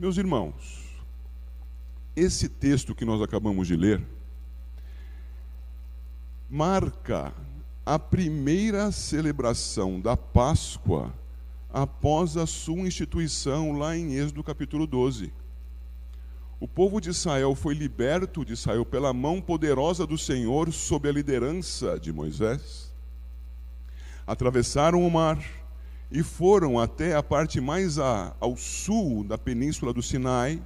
Meus irmãos, esse texto que nós acabamos de ler marca a primeira celebração da Páscoa após a sua instituição lá em Êxodo capítulo 12. O povo de Israel foi liberto de Israel pela mão poderosa do Senhor sob a liderança de Moisés. Atravessaram o mar e foram até a parte mais a, ao sul da península do Sinai,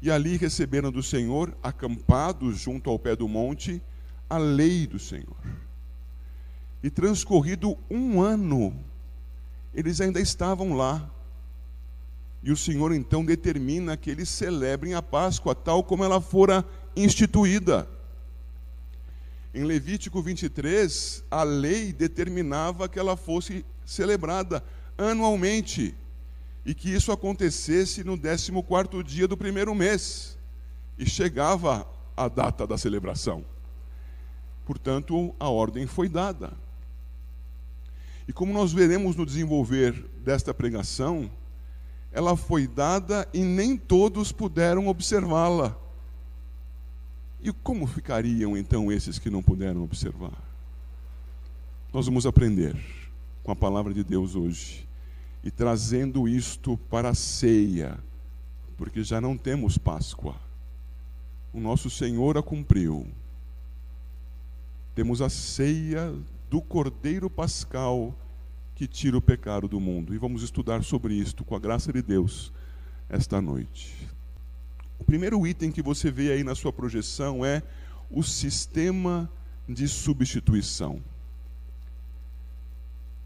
e ali receberam do Senhor, acampados junto ao pé do monte, a lei do Senhor. E transcorrido um ano, eles ainda estavam lá. E o Senhor então determina que eles celebrem a Páscoa tal como ela fora instituída. Em Levítico 23, a lei determinava que ela fosse celebrada anualmente e que isso acontecesse no 14 dia do primeiro mês. E chegava a data da celebração. Portanto, a ordem foi dada. E como nós veremos no desenvolver desta pregação, ela foi dada e nem todos puderam observá-la. E como ficariam então esses que não puderam observar? Nós vamos aprender com a palavra de Deus hoje e trazendo isto para a ceia, porque já não temos Páscoa. O nosso Senhor a cumpriu. Temos a ceia do Cordeiro Pascal que tira o pecado do mundo. E vamos estudar sobre isto, com a graça de Deus, esta noite. O primeiro item que você vê aí na sua projeção é o sistema de substituição.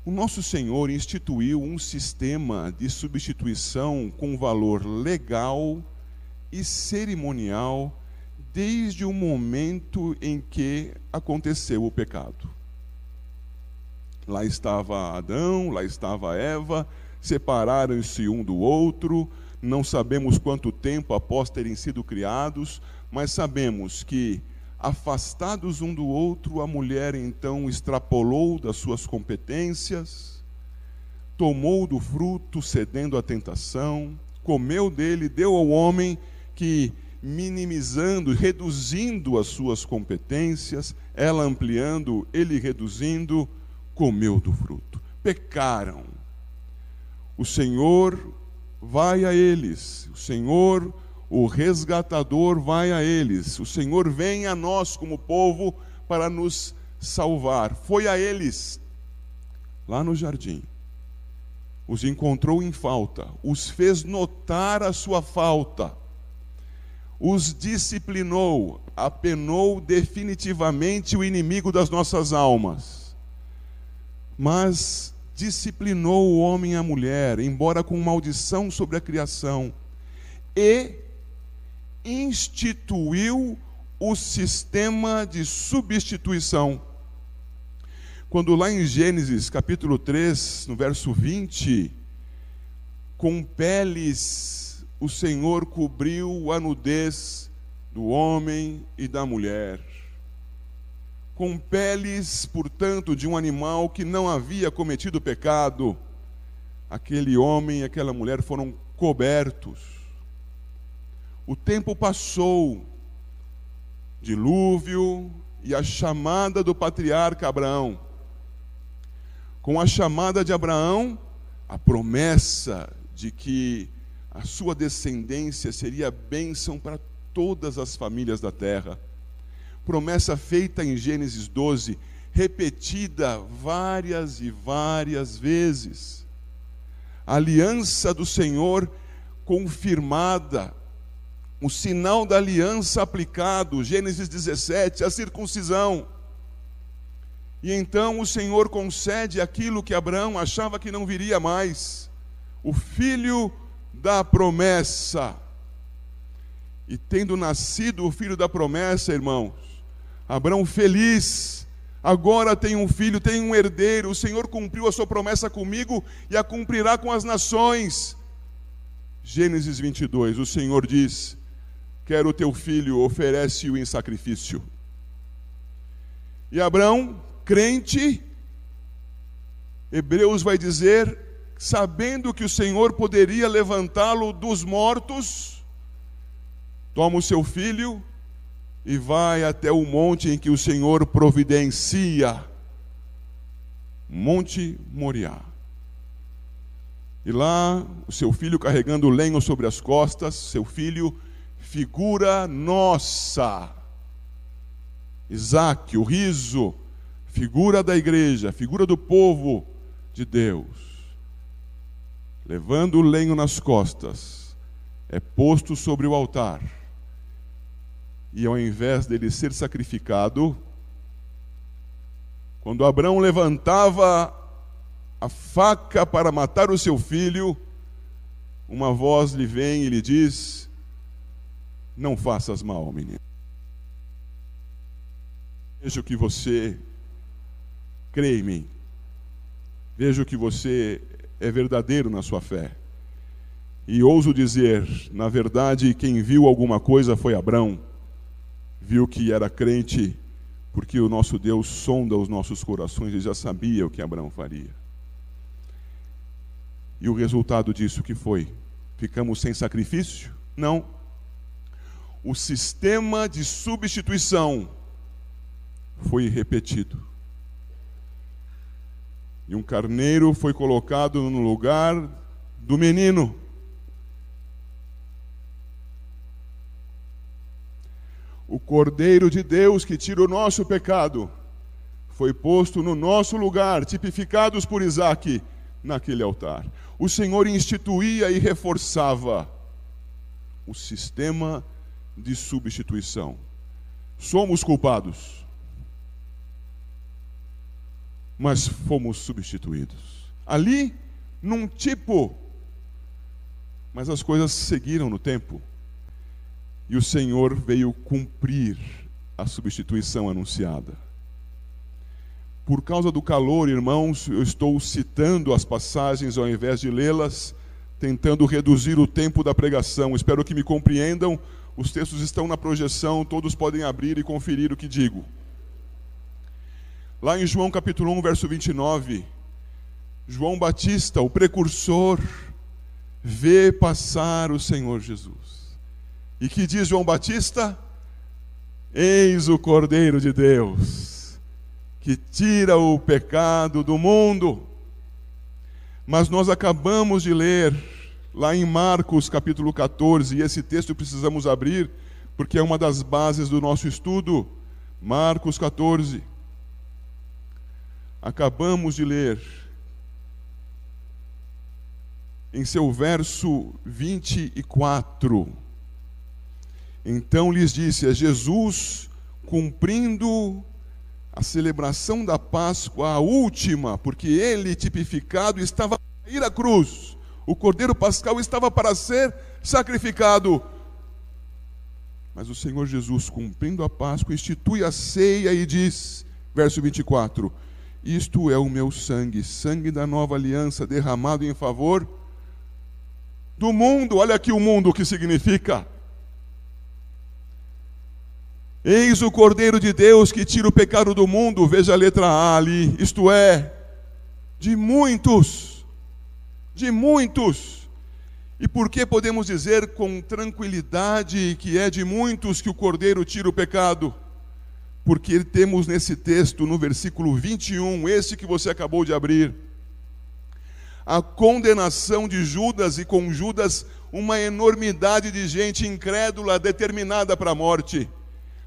O nosso Senhor instituiu um sistema de substituição com valor legal e cerimonial desde o momento em que aconteceu o pecado. Lá estava Adão, lá estava Eva, separaram-se um do outro, não sabemos quanto tempo após terem sido criados, mas sabemos que afastados um do outro, a mulher então extrapolou das suas competências, tomou do fruto, cedendo à tentação, comeu dele, deu ao homem que, minimizando, reduzindo as suas competências, ela ampliando, ele reduzindo, comeu do fruto. Pecaram. O Senhor vai a eles, o Senhor o resgatador vai a eles. O Senhor vem a nós como povo para nos salvar. Foi a eles lá no jardim. Os encontrou em falta, os fez notar a sua falta. Os disciplinou, apenou definitivamente o inimigo das nossas almas. Mas disciplinou o homem e a mulher, embora com maldição sobre a criação, e instituiu o sistema de substituição. Quando lá em Gênesis capítulo 3, no verso 20, com peles o Senhor cobriu a nudez do homem e da mulher. Com peles, portanto, de um animal que não havia cometido pecado, aquele homem e aquela mulher foram cobertos o tempo passou, dilúvio e a chamada do patriarca Abraão. Com a chamada de Abraão, a promessa de que a sua descendência seria bênção para todas as famílias da terra. Promessa feita em Gênesis 12, repetida várias e várias vezes. A aliança do Senhor confirmada o sinal da aliança aplicado, Gênesis 17, a circuncisão. E então o Senhor concede aquilo que Abraão achava que não viria mais, o filho da promessa. E tendo nascido o filho da promessa, irmãos, Abraão feliz, agora tem um filho, tem um herdeiro, o Senhor cumpriu a sua promessa comigo e a cumprirá com as nações. Gênesis 22, o Senhor diz: quero o teu filho, oferece-o em sacrifício. E Abraão, crente, Hebreus vai dizer, sabendo que o Senhor poderia levantá-lo dos mortos, toma o seu filho e vai até o monte em que o Senhor providencia Monte Moriá. E lá, o seu filho carregando lenho sobre as costas, seu filho, figura nossa. Isaac, o riso, figura da igreja, figura do povo de Deus. Levando o lenho nas costas, é posto sobre o altar. E ao invés dele ser sacrificado, quando Abraão levantava a faca para matar o seu filho, uma voz lhe vem e lhe diz: Não faças mal, menino. Vejo que você crê em mim. Vejo que você é verdadeiro na sua fé. E ouso dizer, na verdade, quem viu alguma coisa foi Abraão. Viu que era crente porque o nosso Deus sonda os nossos corações e já sabia o que Abraão faria. E o resultado disso que foi? Ficamos sem sacrifício? Não. O sistema de substituição foi repetido. E um carneiro foi colocado no lugar do menino. O Cordeiro de Deus que tira o nosso pecado, foi posto no nosso lugar, tipificados por Isaac, naquele altar. O Senhor instituía e reforçava o sistema de substituição. Somos culpados, mas fomos substituídos. Ali, num tipo, mas as coisas seguiram no tempo. E o Senhor veio cumprir a substituição anunciada. Por causa do calor, irmãos, eu estou citando as passagens ao invés de lê-las, tentando reduzir o tempo da pregação. Espero que me compreendam. Os textos estão na projeção, todos podem abrir e conferir o que digo. Lá em João capítulo 1, verso 29, João Batista, o precursor, vê passar o Senhor Jesus. E que diz João Batista? Eis o Cordeiro de Deus, que tira o pecado do mundo. Mas nós acabamos de ler lá em Marcos capítulo 14, e esse texto precisamos abrir, porque é uma das bases do nosso estudo. Marcos 14. Acabamos de ler em seu verso 24. Então lhes disse: É Jesus cumprindo a celebração da Páscoa, a última, porque ele, tipificado, estava a ir à cruz. O cordeiro pascal estava para ser sacrificado. Mas o Senhor Jesus, cumprindo a Páscoa, institui a ceia e diz, verso 24: Isto é o meu sangue, sangue da nova aliança, derramado em favor do mundo. Olha aqui o mundo o que significa Eis o Cordeiro de Deus que tira o pecado do mundo, veja a letra A ali, isto é, de muitos, de muitos. E por que podemos dizer com tranquilidade que é de muitos que o Cordeiro tira o pecado? Porque temos nesse texto, no versículo 21, esse que você acabou de abrir, a condenação de Judas e com Judas uma enormidade de gente incrédula determinada para a morte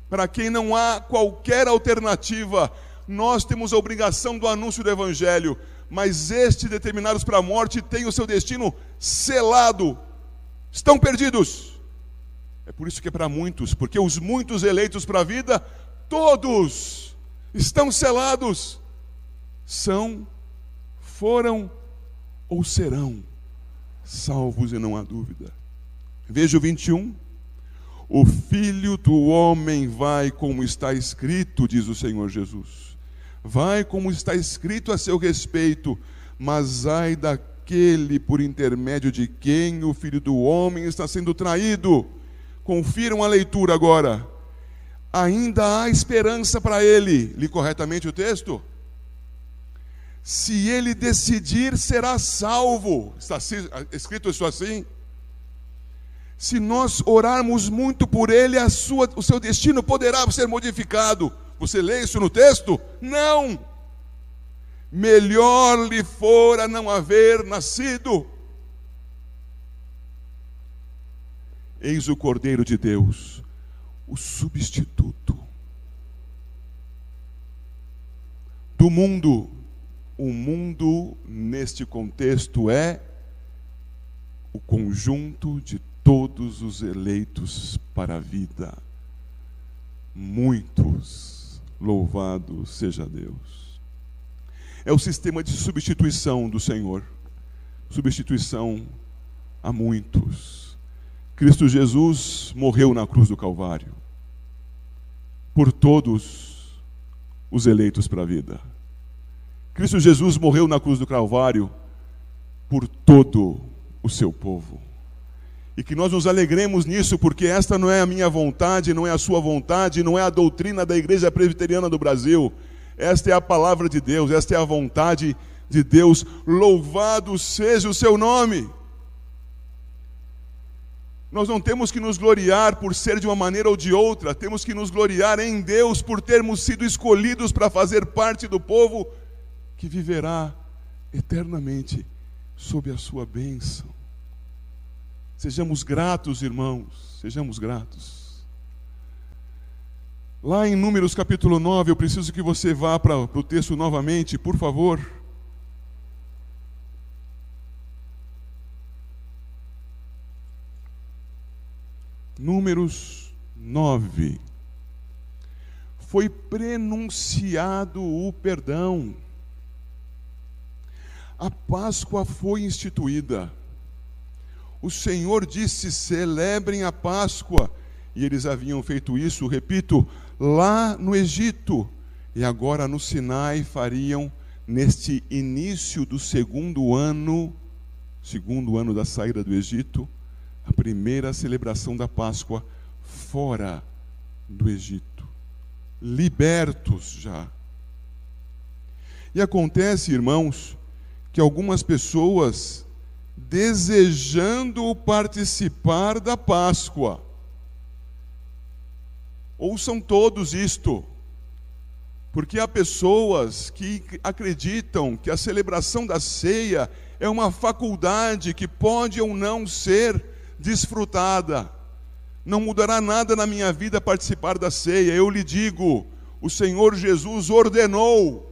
para quem não há qualquer alternativa, nós temos a obrigação do anúncio do Evangelho, mas estes determinados para a morte têm o seu destino selado, estão perdidos. É por isso que é para muitos, porque os muitos eleitos para a vida, todos estão selados, são, foram ou serão salvos e não há dúvida. Veja o 21. O filho do homem vai como está escrito, diz o Senhor Jesus. Vai como está escrito a seu respeito, mas ai daquele por intermédio de quem o filho do homem está sendo traído. Confiram a leitura agora. Ainda há esperança para ele. Li corretamente o texto? Se ele decidir, será salvo. Está escrito isso assim? Se nós orarmos muito por ele, a sua, o seu destino poderá ser modificado. Você lê isso no texto? Não. Melhor lhe fora não haver nascido. Eis o Cordeiro de Deus, o substituto do mundo. O mundo, neste contexto, é o conjunto de todos os eleitos para a vida. Muitos, louvado seja Deus. É o sistema de substituição do Senhor substituição a muitos. Cristo Jesus morreu na cruz do Calvário por todos os eleitos para a vida. Cristo Jesus morreu na cruz do Calvário por todo o seu povo. E que nós nos alegremos nisso, porque esta não é a minha vontade, não é a sua vontade, não é a doutrina da Igreja Presbiteriana do Brasil. Esta é a palavra de Deus, esta é a vontade de Deus. Louvado seja o seu nome. Nós não temos que nos gloriar por ser de uma maneira ou de outra, temos que nos gloriar em Deus por termos sido escolhidos para fazer parte do povo que viverá eternamente sob a sua bênção. Sejamos gratos, irmãos, sejamos gratos. Lá em Números capítulo 9, eu preciso que você vá para o texto novamente, por favor. Números 9. Foi prenunciado o perdão. A Páscoa foi instituída o Senhor disse: celebrem a Páscoa. E eles haviam feito isso, repito, lá no Egito. E agora no Sinai fariam, neste início do segundo ano, segundo ano da saída do Egito, a primeira celebração da Páscoa fora do Egito. Libertos já. E acontece, irmãos, que algumas pessoas desejando participar da Páscoa. Ouçam todos isto, porque há pessoas que acreditam que a celebração da ceia é uma faculdade que pode ou não ser desfrutada. Não mudará nada na minha vida participar da ceia. Eu lhe digo, o Senhor Jesus ordenou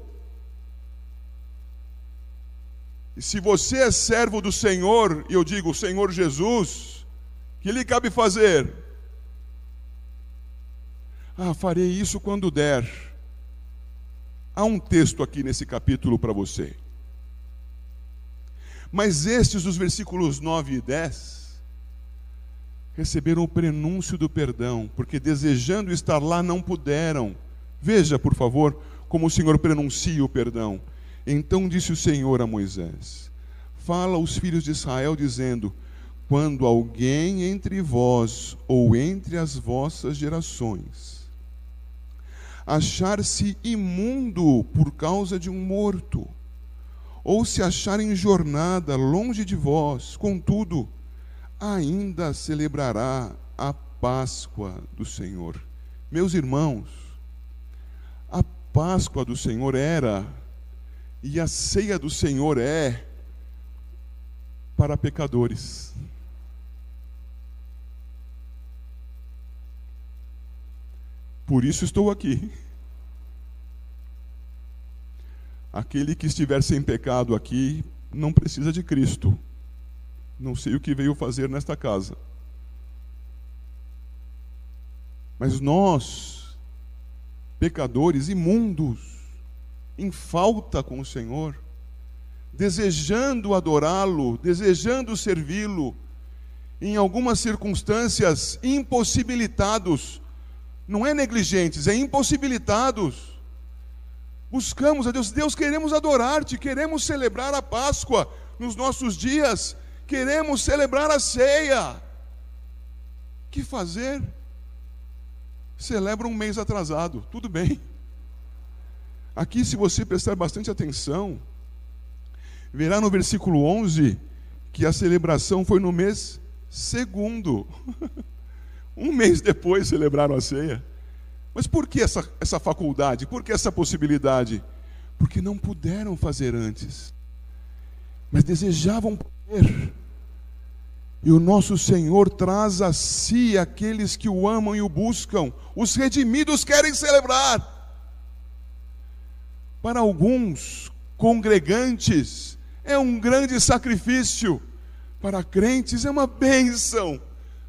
E se você é servo do Senhor, e eu digo, Senhor Jesus, que lhe cabe fazer? Ah, farei isso quando der. Há um texto aqui nesse capítulo para você. Mas estes, os versículos 9 e 10, receberam o prenúncio do perdão, porque desejando estar lá não puderam. Veja, por favor, como o Senhor prenuncia o perdão. Então disse o Senhor a Moisés: Fala aos filhos de Israel, dizendo: Quando alguém entre vós ou entre as vossas gerações achar-se imundo por causa de um morto, ou se achar em jornada longe de vós, contudo, ainda celebrará a Páscoa do Senhor. Meus irmãos, a Páscoa do Senhor era e a ceia do Senhor é para pecadores. Por isso estou aqui. Aquele que estiver sem pecado aqui não precisa de Cristo. Não sei o que veio fazer nesta casa. Mas nós, pecadores imundos, em falta com o Senhor, desejando adorá-lo, desejando servi-lo, em algumas circunstâncias impossibilitados, não é negligentes, é impossibilitados. Buscamos a Deus, Deus queremos adorar-te, queremos celebrar a Páscoa nos nossos dias, queremos celebrar a ceia. Que fazer? Celebra um mês atrasado, tudo bem. Aqui, se você prestar bastante atenção, verá no versículo 11 que a celebração foi no mês segundo. um mês depois celebraram a ceia. Mas por que essa, essa faculdade? Por que essa possibilidade? Porque não puderam fazer antes, mas desejavam poder. E o nosso Senhor traz a si aqueles que o amam e o buscam. Os redimidos querem celebrar. Para alguns congregantes, é um grande sacrifício. Para crentes, é uma bênção.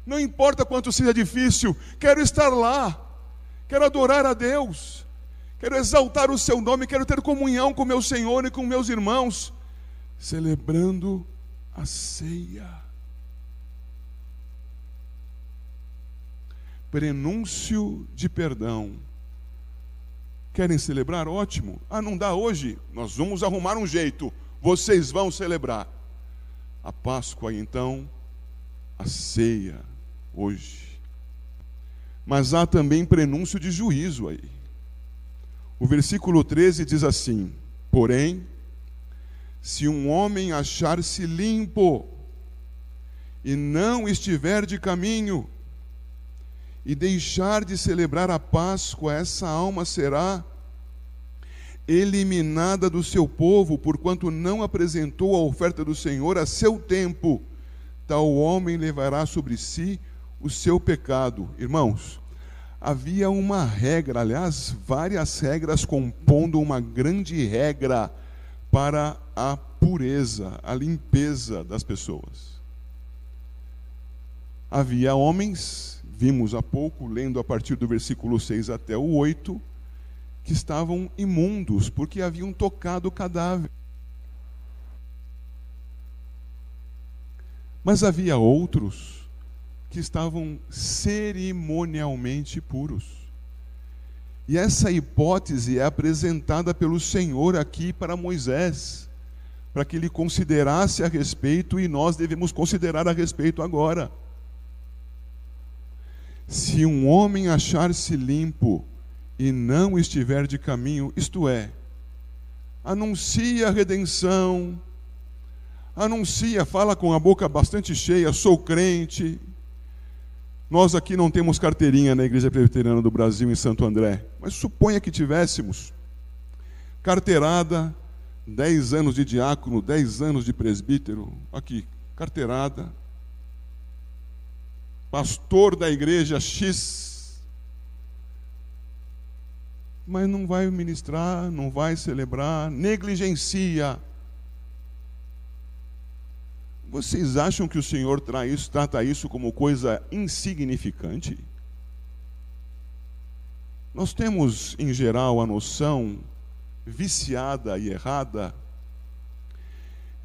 Não importa quanto seja difícil, quero estar lá quero adorar a Deus, quero exaltar o seu nome, quero ter comunhão com meu Senhor e com meus irmãos, celebrando a ceia. Prenúncio de perdão. Querem celebrar? Ótimo. Ah, não dá hoje? Nós vamos arrumar um jeito. Vocês vão celebrar. A Páscoa, então, a ceia, hoje mas há também prenúncio de juízo aí. O versículo 13 diz assim: Porém, se um homem achar-se limpo e não estiver de caminho, e deixar de celebrar a Páscoa, essa alma será eliminada do seu povo, porquanto não apresentou a oferta do Senhor a seu tempo. Tal homem levará sobre si o seu pecado. Irmãos, havia uma regra, aliás, várias regras compondo uma grande regra para a pureza, a limpeza das pessoas. Havia homens, vimos há pouco, lendo a partir do versículo 6 até o 8, que estavam imundos porque haviam tocado o cadáver. Mas havia outros que estavam cerimonialmente puros. E essa hipótese é apresentada pelo Senhor aqui para Moisés, para que ele considerasse a respeito e nós devemos considerar a respeito agora. Se um homem achar-se limpo e não estiver de caminho, isto é, anuncia a redenção, anuncia, fala com a boca bastante cheia, sou crente, nós aqui não temos carteirinha na Igreja Presbiteriana do Brasil em Santo André, mas suponha que tivéssemos. Carteirada, 10 anos de diácono, 10 anos de presbítero, aqui, carteirada. Pastor da igreja X. Mas não vai ministrar, não vai celebrar, negligencia vocês acham que o Senhor isso, trata isso como coisa insignificante? Nós temos, em geral, a noção viciada e errada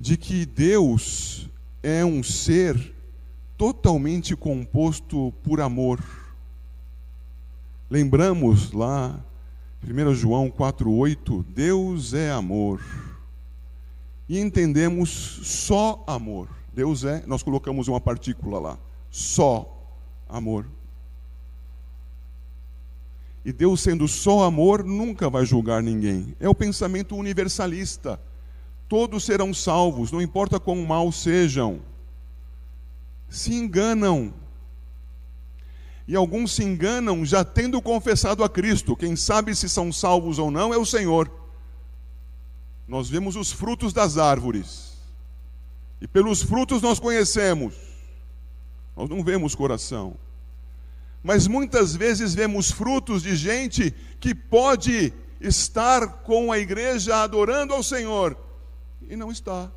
de que Deus é um ser totalmente composto por amor. Lembramos lá, 1 João 4,8: Deus é amor e entendemos só amor. Deus é, nós colocamos uma partícula lá, só amor. E Deus, sendo só amor, nunca vai julgar ninguém. É o pensamento universalista. Todos serão salvos, não importa quão mal sejam. Se enganam. E alguns se enganam já tendo confessado a Cristo. Quem sabe se são salvos ou não é o Senhor. Nós vemos os frutos das árvores. E pelos frutos nós conhecemos. Nós não vemos coração. Mas muitas vezes vemos frutos de gente que pode estar com a igreja adorando ao Senhor e não está.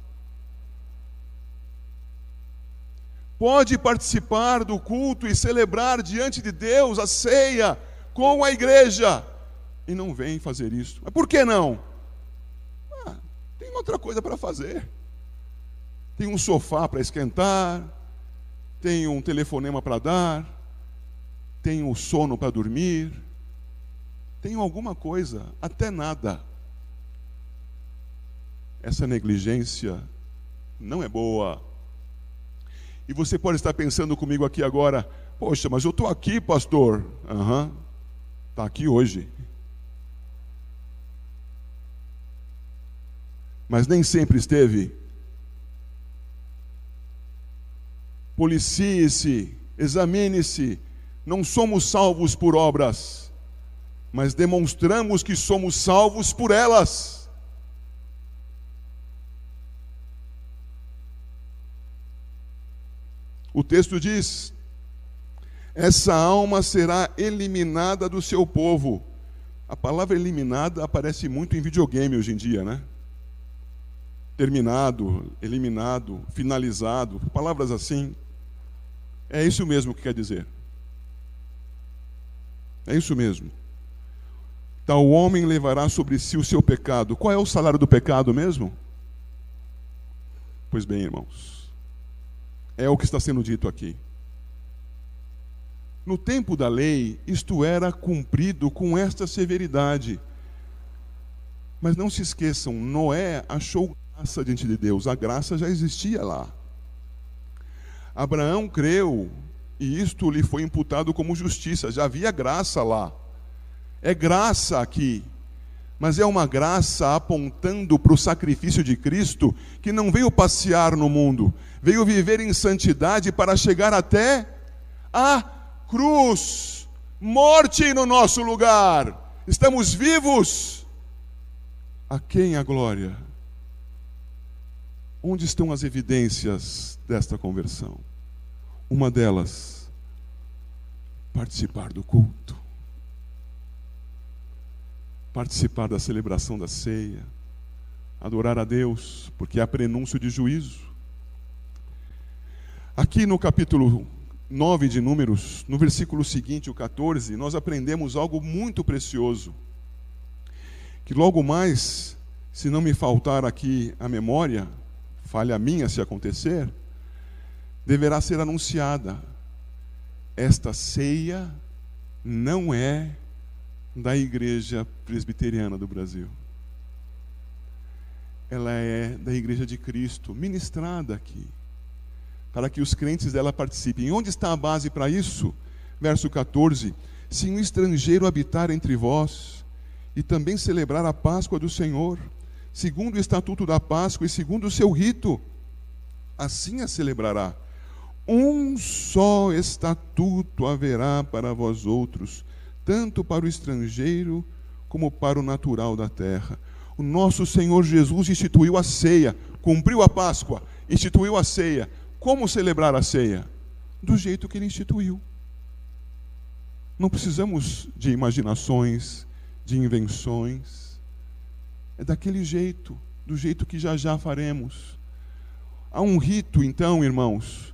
Pode participar do culto e celebrar diante de Deus a ceia com a igreja e não vem fazer isso. Mas por que não? outra coisa para fazer. Tem um sofá para esquentar, tem um telefonema para dar, tem o um sono para dormir, tem alguma coisa, até nada. Essa negligência não é boa. E você pode estar pensando comigo aqui agora: poxa, mas eu estou aqui, pastor. Aham, uhum. está aqui hoje. Mas nem sempre esteve. Policie-se, examine-se. Não somos salvos por obras, mas demonstramos que somos salvos por elas. O texto diz: essa alma será eliminada do seu povo. A palavra eliminada aparece muito em videogame hoje em dia, né? terminado, eliminado, finalizado, palavras assim. É isso mesmo que quer dizer. É isso mesmo. Tal homem levará sobre si o seu pecado. Qual é o salário do pecado mesmo? Pois bem, irmãos, é o que está sendo dito aqui. No tempo da lei, isto era cumprido com esta severidade. Mas não se esqueçam, Noé achou graça diante de Deus, a graça já existia lá. Abraão creu e isto lhe foi imputado como justiça, já havia graça lá. É graça aqui, mas é uma graça apontando para o sacrifício de Cristo, que não veio passear no mundo, veio viver em santidade para chegar até a cruz, morte no nosso lugar. Estamos vivos. A quem a glória? Onde estão as evidências desta conversão? Uma delas, participar do culto, participar da celebração da ceia, adorar a Deus, porque há prenúncio de juízo. Aqui no capítulo 9 de Números, no versículo seguinte, o 14, nós aprendemos algo muito precioso. Que logo mais, se não me faltar aqui a memória, falha minha se acontecer, deverá ser anunciada. Esta ceia não é da Igreja Presbiteriana do Brasil. Ela é da Igreja de Cristo, ministrada aqui, para que os crentes dela participem. Onde está a base para isso? Verso 14: Se um estrangeiro habitar entre vós e também celebrar a Páscoa do Senhor, segundo o estatuto da Páscoa e segundo o seu rito. Assim a celebrará. Um só estatuto haverá para vós outros, tanto para o estrangeiro como para o natural da terra. O nosso Senhor Jesus instituiu a ceia, cumpriu a Páscoa, instituiu a ceia. Como celebrar a ceia? Do jeito que ele instituiu. Não precisamos de imaginações, de invenções é daquele jeito, do jeito que já já faremos. Há um rito, então, irmãos,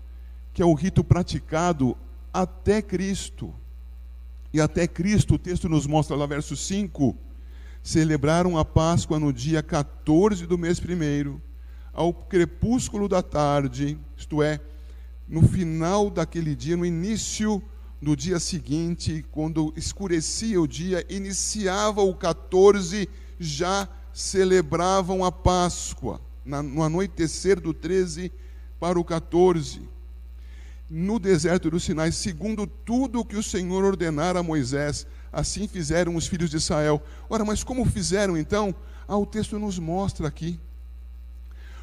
que é o rito praticado até Cristo. E até Cristo, o texto nos mostra lá, verso 5, celebraram a Páscoa no dia 14 do mês primeiro, ao crepúsculo da tarde, isto é, no final daquele dia, no início do dia seguinte, quando escurecia o dia, iniciava o 14 já celebravam a Páscoa, no anoitecer do 13 para o 14, no deserto do Sinai, segundo tudo o que o Senhor ordenara a Moisés, assim fizeram os filhos de Israel. Ora, mas como fizeram então? Ah, o texto nos mostra aqui,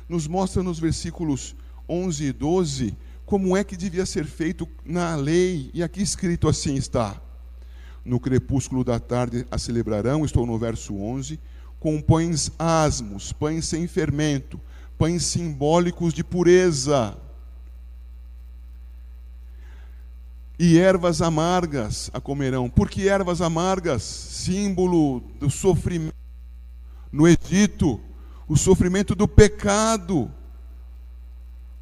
nos mostra nos versículos 11 e 12 como é que devia ser feito na lei, e aqui escrito assim está: No crepúsculo da tarde a celebrarão, estou no verso 11 com pães asmos, pães sem fermento, pães simbólicos de pureza. E ervas amargas a comerão. Por que ervas amargas? Símbolo do sofrimento no Egito, o sofrimento do pecado.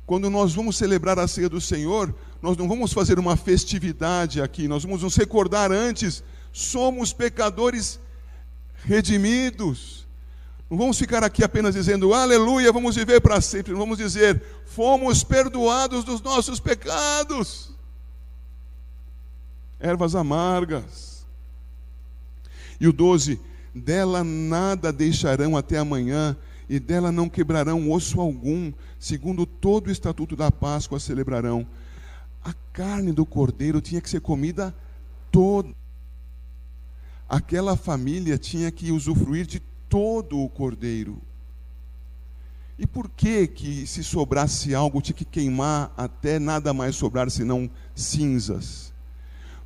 Quando nós vamos celebrar a ceia do Senhor, nós não vamos fazer uma festividade aqui, nós vamos nos recordar antes, somos pecadores redimidos. Não vamos ficar aqui apenas dizendo aleluia, vamos viver para sempre. Não vamos dizer fomos perdoados dos nossos pecados. Ervas amargas. E o 12: dela nada deixarão até amanhã, e dela não quebrarão osso algum, segundo todo o estatuto da Páscoa celebrarão. A carne do cordeiro tinha que ser comida toda aquela família tinha que usufruir de todo o cordeiro. E por que que se sobrasse algo tinha que queimar até nada mais sobrar senão cinzas?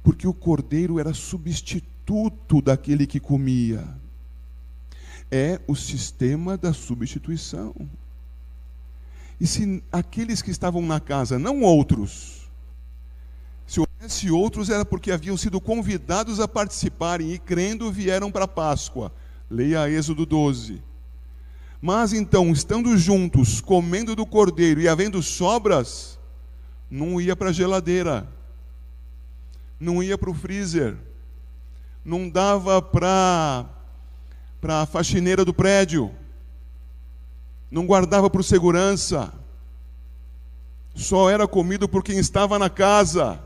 Porque o cordeiro era substituto daquele que comia. É o sistema da substituição. E se aqueles que estavam na casa, não outros, se houvesse outros, era porque haviam sido convidados a participarem e, crendo, vieram para a Páscoa. Leia Êxodo 12. Mas então, estando juntos, comendo do cordeiro e havendo sobras, não ia para a geladeira, não ia para o freezer, não dava para a faxineira do prédio, não guardava para o segurança, só era comido por quem estava na casa.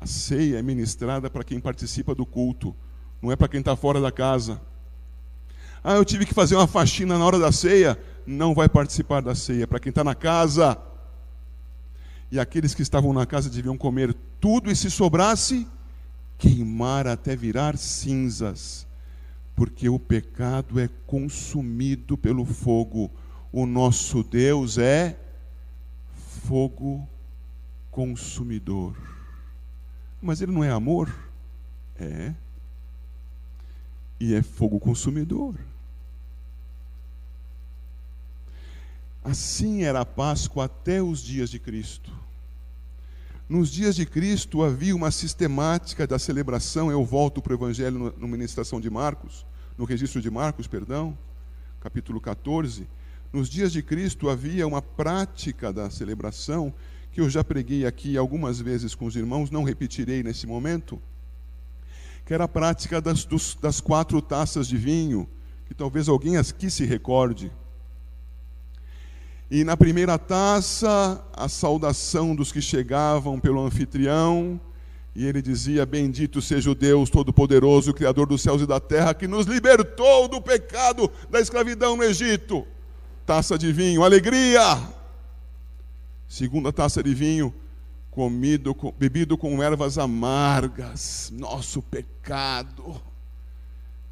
A ceia é ministrada para quem participa do culto, não é para quem está fora da casa. Ah, eu tive que fazer uma faxina na hora da ceia. Não vai participar da ceia, para quem está na casa. E aqueles que estavam na casa deviam comer tudo e se sobrasse, queimar até virar cinzas, porque o pecado é consumido pelo fogo o nosso Deus é fogo consumidor. Mas ele não é amor? É. E é fogo consumidor. Assim era a Páscoa até os dias de Cristo. Nos dias de Cristo havia uma sistemática da celebração. Eu volto para o Evangelho no ministração de Marcos, no registro de Marcos, perdão, capítulo 14 nos dias de Cristo havia uma prática da celebração que eu já preguei aqui algumas vezes com os irmãos, não repetirei nesse momento, que era a prática das, dos, das quatro taças de vinho, que talvez alguém aqui se recorde. E na primeira taça, a saudação dos que chegavam pelo anfitrião, e ele dizia: Bendito seja o Deus Todo-Poderoso, Criador dos céus e da terra, que nos libertou do pecado da escravidão no Egito taça de vinho, alegria. Segunda taça de vinho, comido, bebido com ervas amargas, nosso pecado.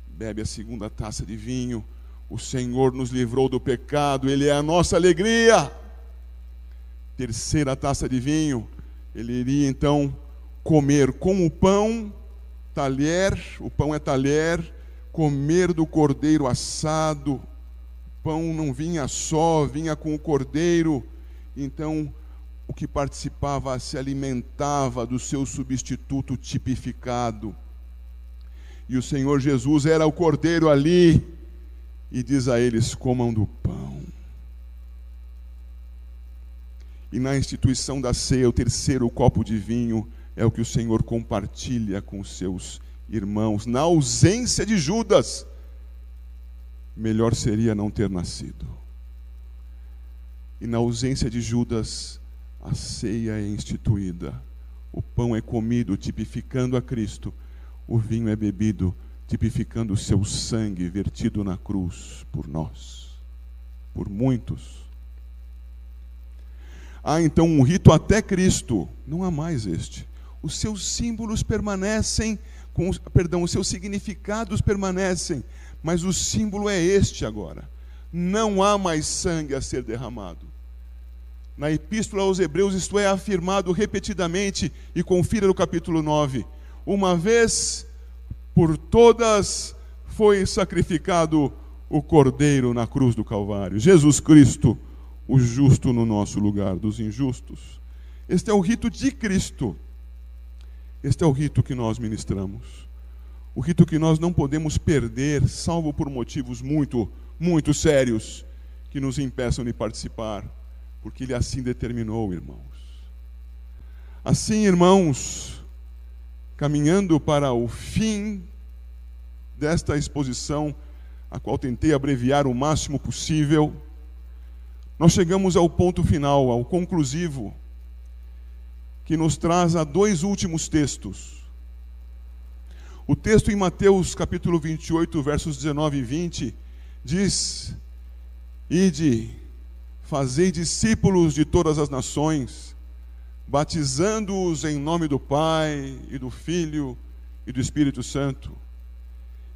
Bebe a segunda taça de vinho, o Senhor nos livrou do pecado, Ele é a nossa alegria. Terceira taça de vinho, ele iria então comer com o pão, talher, o pão é talher, comer do cordeiro assado, pão não vinha só, vinha com o cordeiro. Então, o que participava se alimentava do seu substituto tipificado. E o Senhor Jesus era o cordeiro ali, e diz a eles: comam do pão. E na instituição da ceia, o terceiro copo de vinho é o que o Senhor compartilha com os seus irmãos, na ausência de Judas melhor seria não ter nascido. E na ausência de Judas, a ceia é instituída, o pão é comido, tipificando a Cristo, o vinho é bebido, tipificando o seu sangue vertido na cruz por nós, por muitos. Há então um rito até Cristo, não há mais este. Os seus símbolos permanecem, com, perdão, os seus significados permanecem, mas o símbolo é este agora. Não há mais sangue a ser derramado. Na Epístola aos Hebreus, isto é afirmado repetidamente, e confira no capítulo 9. Uma vez por todas foi sacrificado o Cordeiro na cruz do Calvário. Jesus Cristo, o justo no nosso lugar dos injustos. Este é o rito de Cristo. Este é o rito que nós ministramos o rito que nós não podemos perder, salvo por motivos muito, muito sérios que nos impeçam de participar, porque Ele assim determinou, irmãos. Assim, irmãos, caminhando para o fim desta exposição, a qual tentei abreviar o máximo possível, nós chegamos ao ponto final, ao conclusivo, que nos traz a dois últimos textos. O texto em Mateus capítulo 28, versos 19 e 20, diz: Ide, fazei discípulos de todas as nações, batizando-os em nome do Pai e do Filho e do Espírito Santo,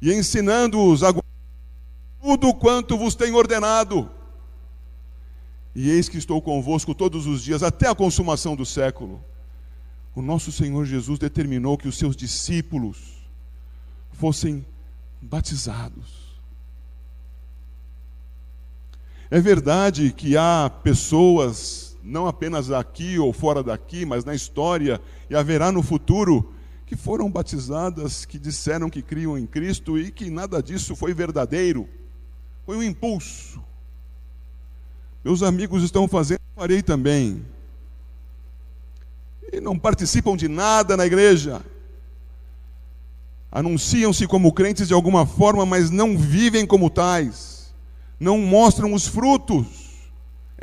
e ensinando-os a tudo quanto vos tenho ordenado. e eis que estou convosco todos os dias, até a consumação do século. O nosso Senhor Jesus determinou que os seus discípulos fossem batizados. É verdade que há pessoas, não apenas aqui ou fora daqui, mas na história, e haverá no futuro, que foram batizadas, que disseram que criam em Cristo e que nada disso foi verdadeiro, foi um impulso. Meus amigos estão fazendo, farei também. E não participam de nada na igreja. Anunciam-se como crentes de alguma forma, mas não vivem como tais não mostram os frutos.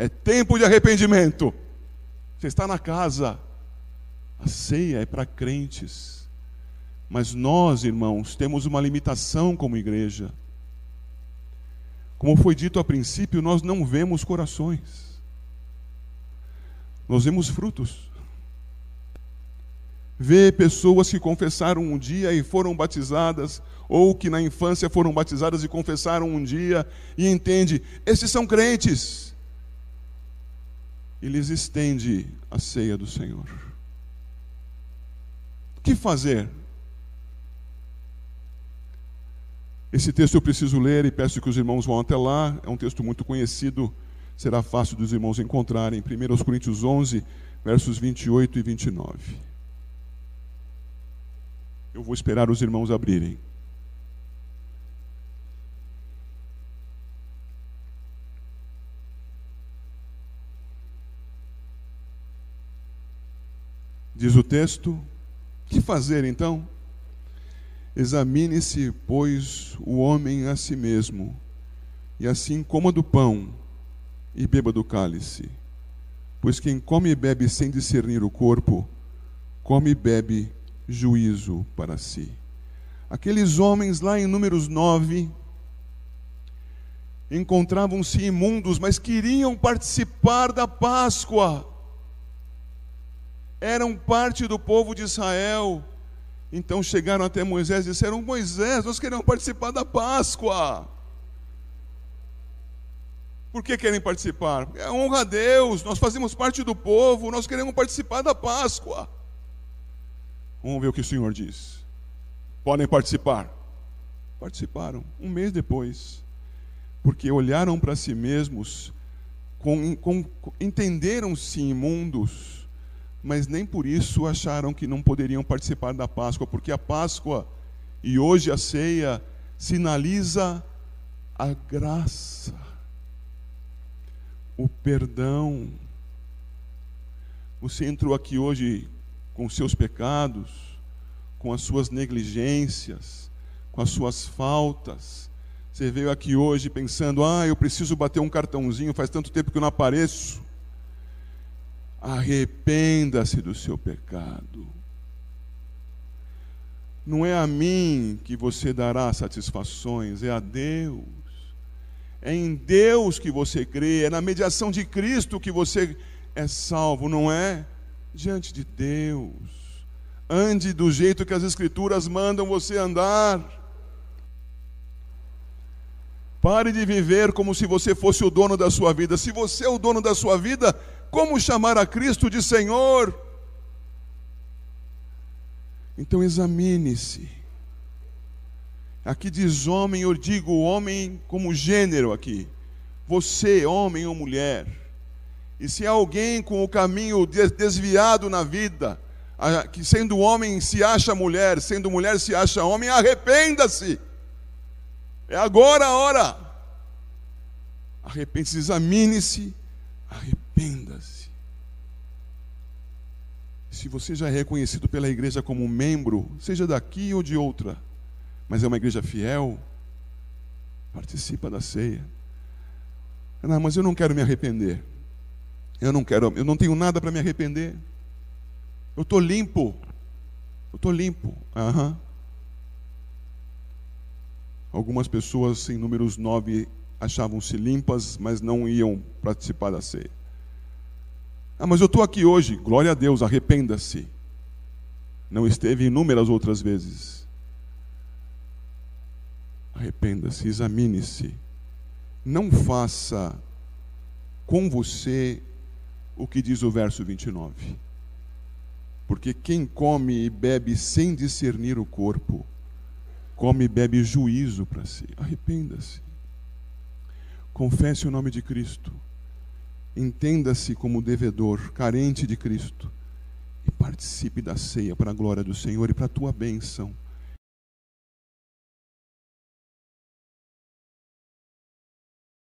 É tempo de arrependimento. Você está na casa. A ceia é para crentes. Mas nós, irmãos, temos uma limitação como igreja. Como foi dito a princípio, nós não vemos corações. Nós vemos frutos. Vê pessoas que confessaram um dia e foram batizadas, ou que na infância foram batizadas e confessaram um dia, e entende, esses são crentes. E lhes estende a ceia do Senhor. O que fazer? Esse texto eu preciso ler e peço que os irmãos vão até lá. É um texto muito conhecido, será fácil dos irmãos encontrarem. 1 Coríntios 11, versos 28 e 29. Eu vou esperar os irmãos abrirem. Diz o texto: Que fazer então? Examine-se, pois, o homem a si mesmo, e assim coma do pão e beba do cálice. Pois quem come e bebe sem discernir o corpo, come e bebe juízo para si. Aqueles homens lá em Números 9 encontravam-se imundos, mas queriam participar da Páscoa eram parte do povo de Israel. Então chegaram até Moisés e disseram: Moisés, nós queremos participar da Páscoa. Por que querem participar? É honra a Deus, nós fazemos parte do povo, nós queremos participar da Páscoa. Vamos ver o que o Senhor diz. Podem participar. Participaram um mês depois, porque olharam para si mesmos, com, com, entenderam-se imundos mas nem por isso acharam que não poderiam participar da Páscoa, porque a Páscoa e hoje a ceia sinaliza a graça, o perdão. Você entrou aqui hoje com seus pecados, com as suas negligências, com as suas faltas. Você veio aqui hoje pensando: ah, eu preciso bater um cartãozinho, faz tanto tempo que eu não apareço. Arrependa-se do seu pecado. Não é a mim que você dará satisfações, é a Deus. É em Deus que você crê, é na mediação de Cristo que você é salvo, não é? Diante de Deus. Ande do jeito que as Escrituras mandam você andar. Pare de viver como se você fosse o dono da sua vida. Se você é o dono da sua vida, como chamar a Cristo de Senhor? Então examine-se. Aqui diz homem, eu digo homem como gênero aqui. Você, homem ou mulher. E se alguém com o caminho desviado na vida, que sendo homem se acha mulher, sendo mulher se acha homem, arrependa-se. É agora a hora. Arrepende-se, examine-se, arrependa Arrependa-se. Se você já é reconhecido pela igreja como membro, seja daqui ou de outra, mas é uma igreja fiel, participa da ceia. Não, mas eu não quero me arrepender. Eu não quero, eu não tenho nada para me arrepender. Eu estou limpo. Eu estou limpo. Uhum. Algumas pessoas em números 9 achavam-se limpas, mas não iam participar da ceia. Ah, mas eu estou aqui hoje. Glória a Deus, arrependa-se. Não esteve inúmeras outras vezes. Arrependa-se, examine-se. Não faça com você o que diz o verso 29. Porque quem come e bebe sem discernir o corpo, come e bebe juízo para si. Arrependa-se. Confesse o nome de Cristo. Entenda-se como devedor, carente de Cristo. E participe da ceia para a glória do Senhor e para a tua bênção.